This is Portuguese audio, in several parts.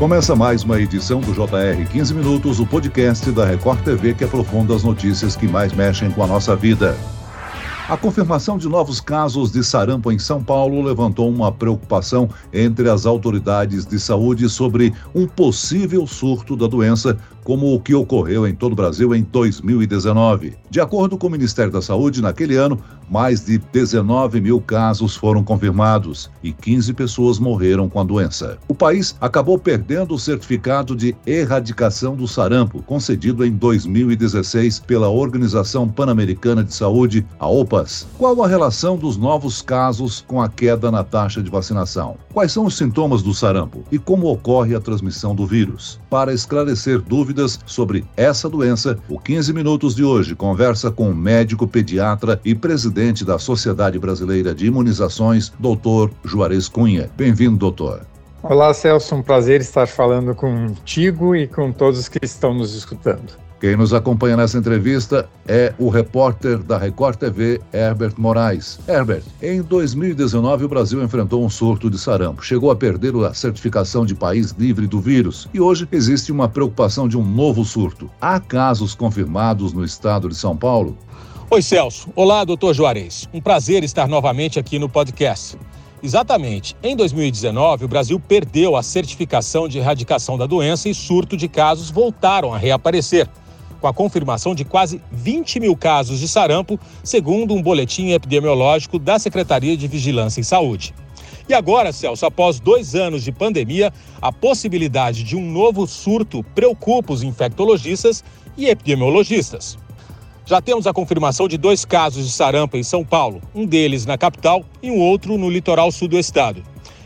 Começa mais uma edição do JR 15 Minutos, o podcast da Record TV que aprofunda as notícias que mais mexem com a nossa vida. A confirmação de novos casos de sarampo em São Paulo levantou uma preocupação entre as autoridades de saúde sobre um possível surto da doença como o que ocorreu em todo o Brasil em 2019. De acordo com o Ministério da Saúde, naquele ano, mais de 19 mil casos foram confirmados e 15 pessoas morreram com a doença. O país acabou perdendo o certificado de erradicação do sarampo, concedido em 2016 pela Organização Pan-Americana de Saúde, a OPAS. Qual a relação dos novos casos com a queda na taxa de vacinação? Quais são os sintomas do sarampo e como ocorre a transmissão do vírus? Para esclarecer dúvidas, sobre essa doença, o 15 Minutos de hoje conversa com o médico pediatra e presidente da Sociedade Brasileira de Imunizações, doutor Juarez Cunha. Bem-vindo, doutor. Olá, Celso. Um prazer estar falando contigo e com todos que estão nos escutando. Quem nos acompanha nessa entrevista é o repórter da Record TV, Herbert Moraes. Herbert, em 2019 o Brasil enfrentou um surto de sarampo. Chegou a perder a certificação de país livre do vírus e hoje existe uma preocupação de um novo surto. Há casos confirmados no estado de São Paulo? Oi, Celso. Olá, doutor Juarez. Um prazer estar novamente aqui no podcast. Exatamente. Em 2019, o Brasil perdeu a certificação de erradicação da doença e surto de casos voltaram a reaparecer com a confirmação de quase 20 mil casos de sarampo, segundo um boletim epidemiológico da Secretaria de Vigilância em Saúde. E agora, Celso, após dois anos de pandemia, a possibilidade de um novo surto preocupa os infectologistas e epidemiologistas. Já temos a confirmação de dois casos de sarampo em São Paulo, um deles na capital e um outro no litoral sul do estado.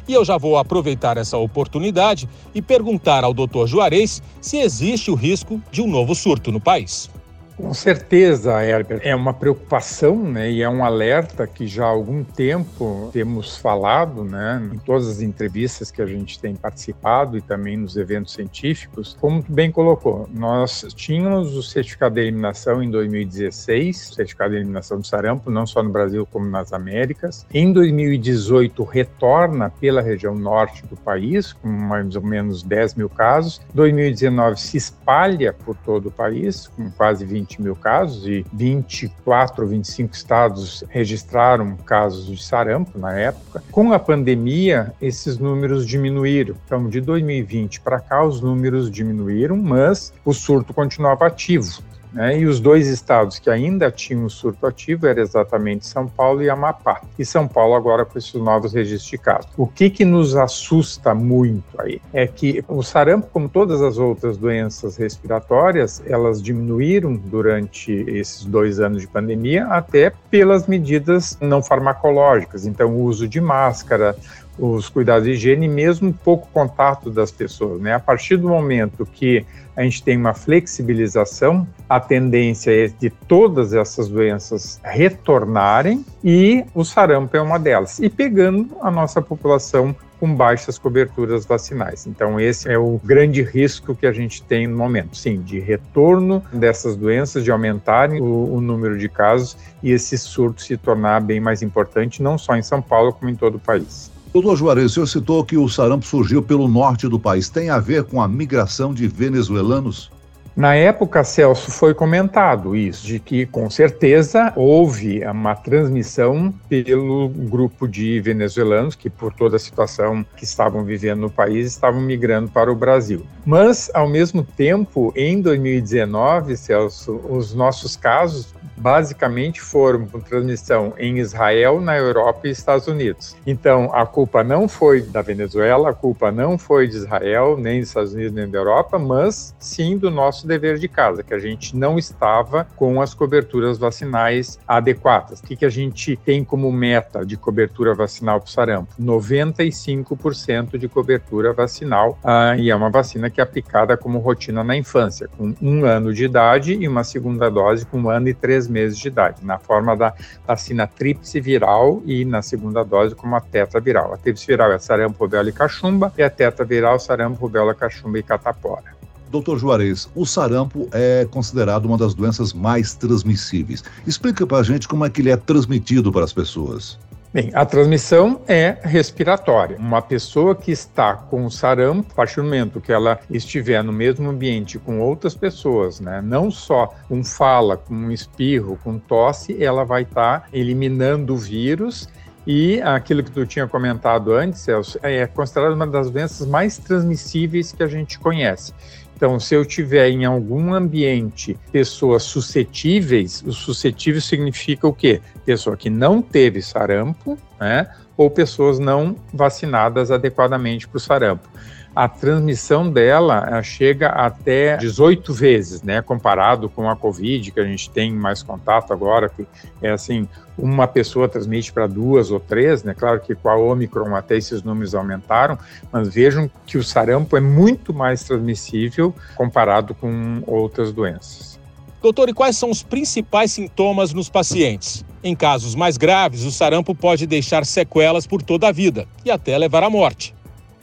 E eu já vou aproveitar essa oportunidade e perguntar ao Dr. Juarez se existe o risco de um novo surto no país. Com certeza, Herbert, é uma preocupação né, e é um alerta que já há algum tempo temos falado né, em todas as entrevistas que a gente tem participado e também nos eventos científicos. Como tu bem colocou, nós tínhamos o certificado de eliminação em 2016, certificado de eliminação do sarampo, não só no Brasil como nas Américas. Em 2018, retorna pela região norte do país, com mais ou menos 10 mil casos. 2019 se espalha por todo o país, com quase 20 20 mil casos e 24 ou 25 estados registraram casos de sarampo na época. Com a pandemia, esses números diminuíram. Então, de 2020 para cá, os números diminuíram, mas o surto continuava ativo. Né? E os dois estados que ainda tinham surto ativo eram exatamente São Paulo e Amapá. E São Paulo agora com esses novos registros de casos. O que, que nos assusta muito aí é que o sarampo, como todas as outras doenças respiratórias, elas diminuíram durante esses dois anos de pandemia, até pelas medidas não farmacológicas. Então, o uso de máscara, os cuidados de higiene, mesmo pouco contato das pessoas. Né? A partir do momento que a gente tem uma flexibilização, a tendência é de todas essas doenças retornarem e o sarampo é uma delas, e pegando a nossa população com baixas coberturas vacinais. Então, esse é o grande risco que a gente tem no momento, sim, de retorno dessas doenças, de aumentarem o, o número de casos e esse surto se tornar bem mais importante, não só em São Paulo, como em todo o país. Doutor Juarez, o senhor citou que o sarampo surgiu pelo norte do país. Tem a ver com a migração de venezuelanos? Na época, Celso, foi comentado isso, de que com certeza houve uma transmissão pelo grupo de venezuelanos que, por toda a situação que estavam vivendo no país, estavam migrando para o Brasil. Mas, ao mesmo tempo, em 2019, Celso, os nossos casos basicamente foram com transmissão em Israel, na Europa e Estados Unidos. Então, a culpa não foi da Venezuela, a culpa não foi de Israel, nem dos Estados Unidos, nem da Europa, mas sim do nosso dever de casa, que a gente não estava com as coberturas vacinais adequadas. O que, que a gente tem como meta de cobertura vacinal para o sarampo? 95% de cobertura vacinal, ah, e é uma vacina que é aplicada como rotina na infância, com um ano de idade e uma segunda dose com um ano e três meses de idade, na forma da vacina tríplice viral e na segunda dose como a tetraviral. A tríplice viral é sarampo, rubéola e cachumba e a tetraviral sarampo, rubéola, cachumba e catapora. Doutor Juarez, o sarampo é considerado uma das doenças mais transmissíveis. Explica para a gente como é que ele é transmitido para as pessoas. Bem, a transmissão é respiratória. Uma pessoa que está com sarampo, a partir do momento que ela estiver no mesmo ambiente com outras pessoas, né, não só com fala, com espirro, com tosse, ela vai estar tá eliminando o vírus e aquilo que tu tinha comentado antes, Celso, é considerado uma das doenças mais transmissíveis que a gente conhece. Então, se eu tiver em algum ambiente pessoas suscetíveis, o suscetível significa o quê? Pessoa que não teve sarampo, né? Ou pessoas não vacinadas adequadamente para o sarampo a transmissão dela chega até 18 vezes, né, comparado com a Covid, que a gente tem mais contato agora, que é assim, uma pessoa transmite para duas ou três, né, claro que com a Omicron até esses números aumentaram, mas vejam que o sarampo é muito mais transmissível comparado com outras doenças. Doutor, e quais são os principais sintomas nos pacientes? Em casos mais graves, o sarampo pode deixar sequelas por toda a vida e até levar à morte.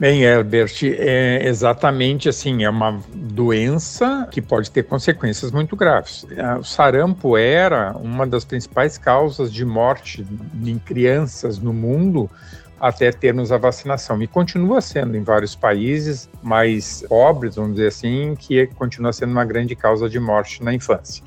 Bem, Herbert, é exatamente assim, é uma doença que pode ter consequências muito graves. O sarampo era uma das principais causas de morte em crianças no mundo até termos a vacinação. E continua sendo em vários países mais pobres, vamos dizer assim, que continua sendo uma grande causa de morte na infância.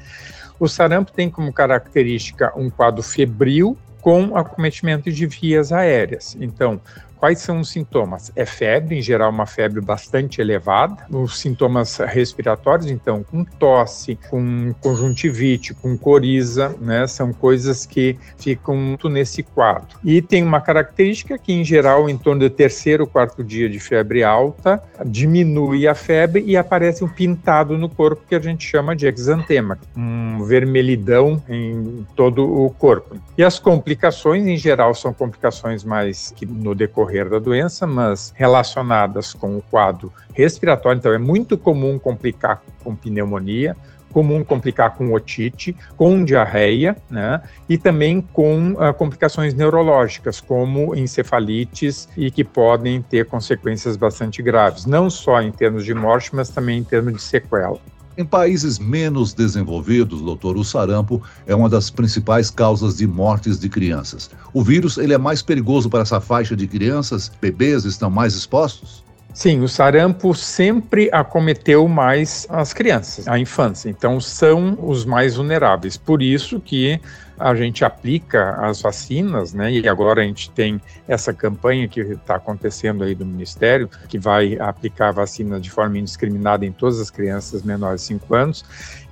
O sarampo tem como característica um quadro febril com acometimento de vias aéreas. Então, Quais são os sintomas? É febre, em geral, uma febre bastante elevada. Os sintomas respiratórios, então, com tosse, com conjuntivite, com coriza, né? São coisas que ficam muito nesse quadro. E tem uma característica que, em geral, em torno do terceiro, quarto dia de febre alta, diminui a febre e aparece um pintado no corpo que a gente chama de exantema, um vermelhidão em todo o corpo. E as complicações, em geral, são complicações mais que no decorrer decorrer da doença, mas relacionadas com o quadro respiratório. Então, é muito comum complicar com pneumonia, comum complicar com otite, com diarreia, né? E também com uh, complicações neurológicas, como encefalites e que podem ter consequências bastante graves, não só em termos de morte, mas também em termos de sequela. Em países menos desenvolvidos, doutor, o sarampo é uma das principais causas de mortes de crianças. O vírus ele é mais perigoso para essa faixa de crianças? Bebês estão mais expostos? Sim, o sarampo sempre acometeu mais as crianças, a infância. Então são os mais vulneráveis. Por isso que a gente aplica as vacinas, né? E agora a gente tem essa campanha que está acontecendo aí do Ministério, que vai aplicar a vacina de forma indiscriminada em todas as crianças menores de 5 anos.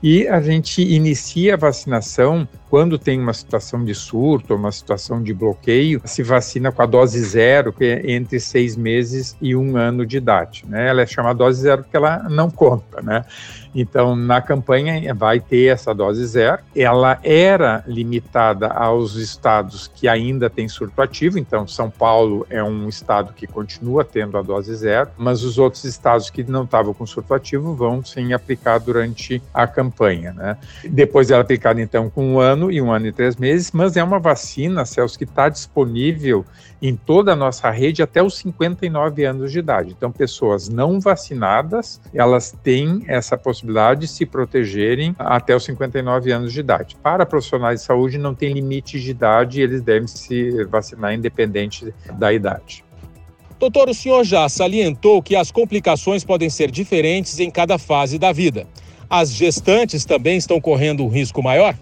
E a gente inicia a vacinação quando tem uma situação de surto, uma situação de bloqueio, se vacina com a dose zero, que é entre seis meses e um ano de idade. Né? Ela é chamada dose zero porque ela não conta, né? Então, na campanha vai ter essa dose zero. Ela era limitada aos estados que ainda têm surto ativo, então São Paulo é um estado que continua tendo a dose zero, mas os outros estados que não estavam com surto ativo vão sim aplicar durante a campanha, né? Depois ela é aplicada então com um ano e um ano e três meses, mas é uma vacina, Celso, que está disponível em toda a nossa rede até os 59 anos de idade. Então, pessoas não vacinadas, elas têm essa possibilidade de se protegerem até os 59 anos de idade. Para profissionais de saúde, não tem limite de idade, eles devem se vacinar independente da idade. Doutor, o senhor já salientou que as complicações podem ser diferentes em cada fase da vida. As gestantes também estão correndo um risco maior?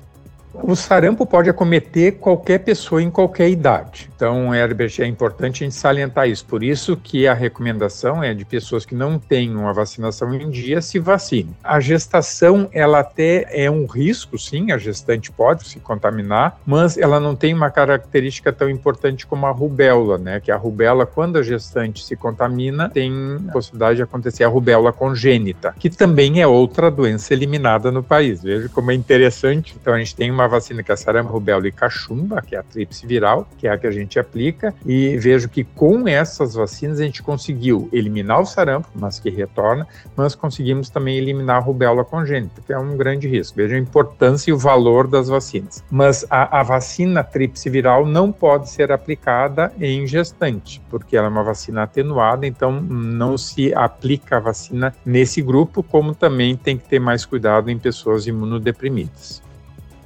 O sarampo pode acometer qualquer pessoa em qualquer idade. Então, Herbert, é importante a gente salientar isso. Por isso que a recomendação é de pessoas que não tenham a vacinação em dia se vacine. A gestação, ela até é um risco, sim, a gestante pode se contaminar, mas ela não tem uma característica tão importante como a rubéola, né? Que a rubéola, quando a gestante se contamina, tem possibilidade de acontecer a rubéola congênita, que também é outra doença eliminada no país. Veja como é interessante. Então, a gente tem uma vacina que é a sarampo, rubéola e cachumba, que é a tríplice viral, que é a que a gente aplica, e vejo que com essas vacinas a gente conseguiu eliminar o sarampo, mas que retorna, mas conseguimos também eliminar a rubéola congênita, que é um grande risco. Veja a importância e o valor das vacinas. Mas a, a vacina tríplice viral não pode ser aplicada em gestante, porque ela é uma vacina atenuada, então não se aplica a vacina nesse grupo, como também tem que ter mais cuidado em pessoas imunodeprimidas.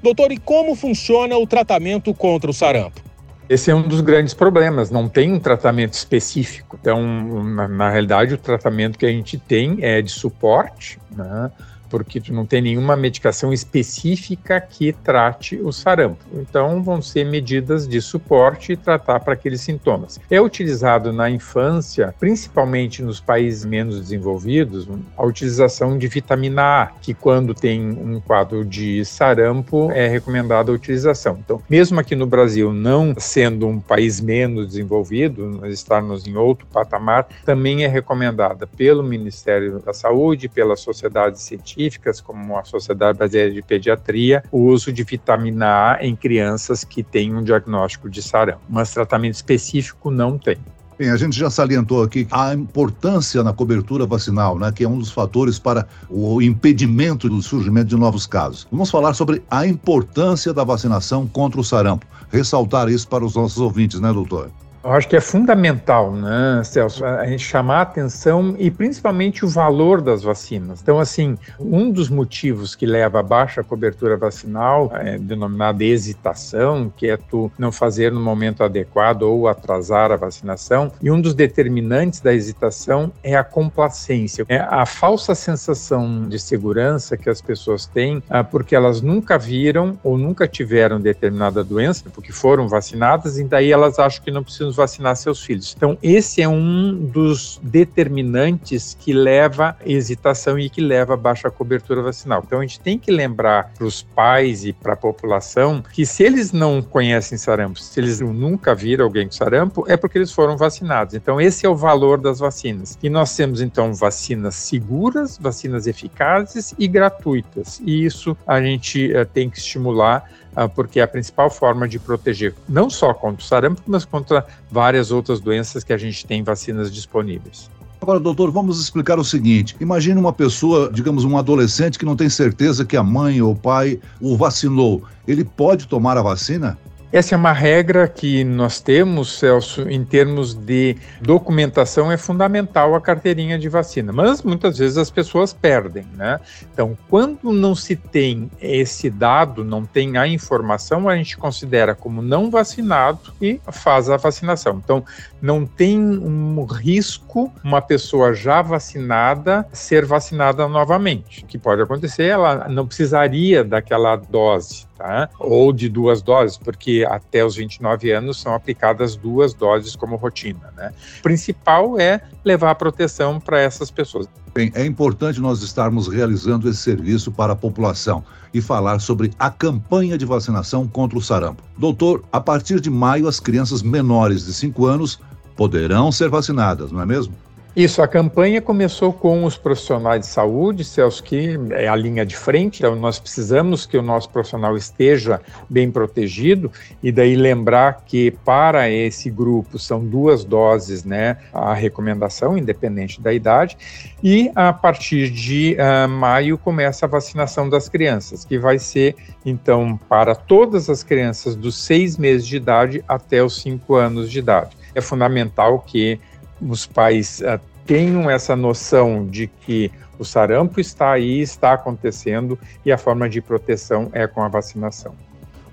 Doutor, e como funciona o tratamento contra o sarampo? Esse é um dos grandes problemas, não tem um tratamento específico. Então, na, na realidade, o tratamento que a gente tem é de suporte, né? Porque tu não tem nenhuma medicação específica que trate o sarampo. Então, vão ser medidas de suporte e tratar para aqueles sintomas. É utilizado na infância, principalmente nos países menos desenvolvidos, a utilização de vitamina A, que quando tem um quadro de sarampo é recomendada a utilização. Então, mesmo aqui no Brasil, não sendo um país menos desenvolvido, nós estarmos em outro patamar, também é recomendada pelo Ministério da Saúde, pela Sociedade Científica científicas, como a Sociedade Brasileira de Pediatria, o uso de vitamina A em crianças que têm um diagnóstico de sarampo. Mas tratamento específico não tem. Bem, a gente já salientou aqui a importância na cobertura vacinal, né, que é um dos fatores para o impedimento do surgimento de novos casos. Vamos falar sobre a importância da vacinação contra o sarampo. Ressaltar isso para os nossos ouvintes, né, doutor? Eu acho que é fundamental, né, Celso, a gente chamar a atenção e principalmente o valor das vacinas. Então, assim, um dos motivos que leva a baixa cobertura vacinal é denominada hesitação, que é tu não fazer no momento adequado ou atrasar a vacinação. E um dos determinantes da hesitação é a complacência, é a falsa sensação de segurança que as pessoas têm ah, porque elas nunca viram ou nunca tiveram determinada doença, porque foram vacinadas, e daí elas acham que não precisam vacinar seus filhos. Então, esse é um dos determinantes que leva à hesitação e que leva baixa cobertura vacinal. Então, a gente tem que lembrar para os pais e para a população que se eles não conhecem sarampo, se eles nunca viram alguém com sarampo, é porque eles foram vacinados. Então, esse é o valor das vacinas. E nós temos, então, vacinas seguras, vacinas eficazes e gratuitas. E isso a gente uh, tem que estimular porque é a principal forma de proteger não só contra o sarampo, mas contra várias outras doenças que a gente tem vacinas disponíveis. Agora, doutor, vamos explicar o seguinte: imagine uma pessoa, digamos, um adolescente que não tem certeza que a mãe ou o pai o vacinou. Ele pode tomar a vacina? Essa é uma regra que nós temos, Celso, em termos de documentação, é fundamental a carteirinha de vacina, mas muitas vezes as pessoas perdem, né? Então, quando não se tem esse dado, não tem a informação, a gente considera como não vacinado e faz a vacinação. Então, não tem um risco uma pessoa já vacinada ser vacinada novamente. O que pode acontecer, ela não precisaria daquela dose tá? ou de duas doses, porque até os 29 anos são aplicadas duas doses como rotina. Né? O principal é levar a proteção para essas pessoas. Bem, é importante nós estarmos realizando esse serviço para a população e falar sobre a campanha de vacinação contra o sarampo. Doutor, a partir de maio, as crianças menores de 5 anos poderão ser vacinadas, não é mesmo? Isso, a campanha começou com os profissionais de saúde, Celso, que é a linha de frente, então nós precisamos que o nosso profissional esteja bem protegido, e daí lembrar que para esse grupo são duas doses, né, a recomendação, independente da idade, e a partir de uh, maio começa a vacinação das crianças, que vai ser, então, para todas as crianças dos seis meses de idade até os cinco anos de idade. É fundamental que os pais uh, tenham essa noção de que o sarampo está aí, está acontecendo e a forma de proteção é com a vacinação.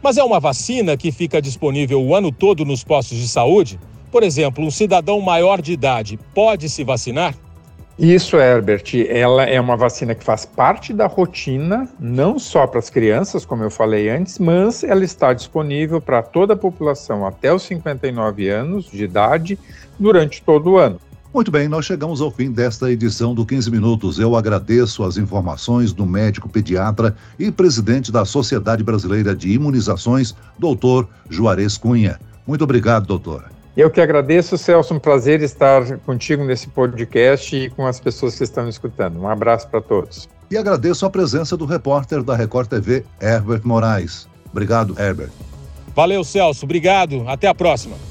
Mas é uma vacina que fica disponível o ano todo nos postos de saúde? Por exemplo, um cidadão maior de idade pode se vacinar? Isso, Herbert, ela é uma vacina que faz parte da rotina, não só para as crianças, como eu falei antes, mas ela está disponível para toda a população até os 59 anos de idade durante todo o ano. Muito bem, nós chegamos ao fim desta edição do 15 Minutos. Eu agradeço as informações do médico pediatra e presidente da Sociedade Brasileira de Imunizações, doutor Juarez Cunha. Muito obrigado, doutor. Eu que agradeço, Celso. Um prazer estar contigo nesse podcast e com as pessoas que estão escutando. Um abraço para todos. E agradeço a presença do repórter da Record TV, Herbert Moraes. Obrigado, Herbert. Valeu, Celso. Obrigado. Até a próxima.